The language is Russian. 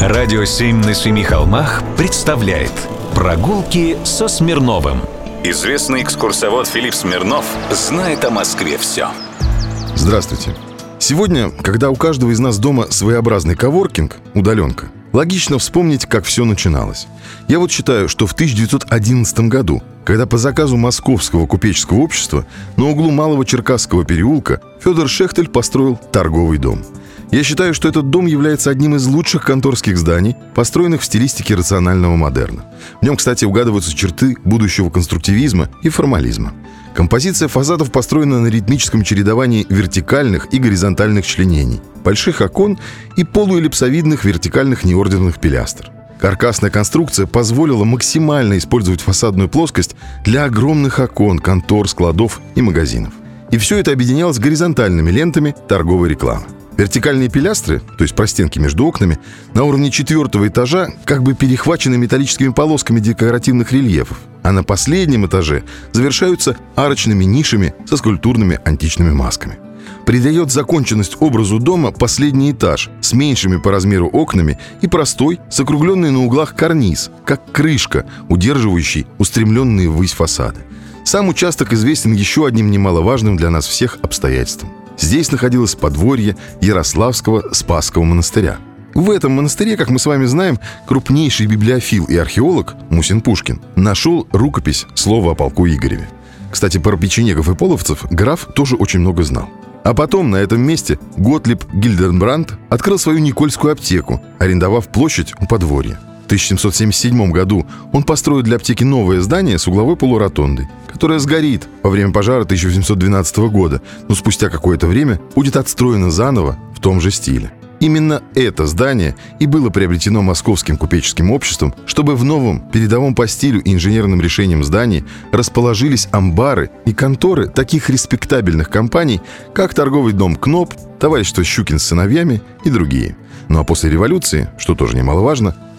Радио «Семь на семи холмах» представляет Прогулки со Смирновым Известный экскурсовод Филипп Смирнов знает о Москве все Здравствуйте. Сегодня, когда у каждого из нас дома своеобразный коворкинг, удаленка, логично вспомнить, как все начиналось. Я вот считаю, что в 1911 году, когда по заказу Московского купеческого общества на углу Малого Черкасского переулка Федор Шехтель построил торговый дом – я считаю, что этот дом является одним из лучших конторских зданий, построенных в стилистике рационального модерна. В нем, кстати, угадываются черты будущего конструктивизма и формализма. Композиция фасадов построена на ритмическом чередовании вертикальных и горизонтальных членений, больших окон и полуэллипсовидных вертикальных неордерных пилястр. Каркасная конструкция позволила максимально использовать фасадную плоскость для огромных окон, контор, складов и магазинов. И все это объединялось горизонтальными лентами торговой рекламы. Вертикальные пилястры, то есть простенки между окнами, на уровне четвертого этажа как бы перехвачены металлическими полосками декоративных рельефов, а на последнем этаже завершаются арочными нишами со скульптурными античными масками. Придает законченность образу дома последний этаж с меньшими по размеру окнами и простой, с округленный на углах карниз, как крышка, удерживающий устремленные ввысь фасады. Сам участок известен еще одним немаловажным для нас всех обстоятельством – Здесь находилось подворье Ярославского Спасского монастыря. В этом монастыре, как мы с вами знаем, крупнейший библиофил и археолог Мусин Пушкин нашел рукопись слова о полку Игореве. Кстати, про печенегов и половцев граф тоже очень много знал. А потом на этом месте Готлиб Гильденбранд открыл свою Никольскую аптеку, арендовав площадь у подворья. В 1777 году он построил для аптеки новое здание с угловой полуротондой, которое сгорит во время пожара 1812 года, но спустя какое-то время будет отстроено заново в том же стиле. Именно это здание и было приобретено Московским купеческим обществом, чтобы в новом, передовом по стилю и инженерным решениям здании расположились амбары и конторы таких респектабельных компаний, как торговый дом «Кноп», товарищество «Щукин с сыновьями» и другие. Ну а после революции, что тоже немаловажно,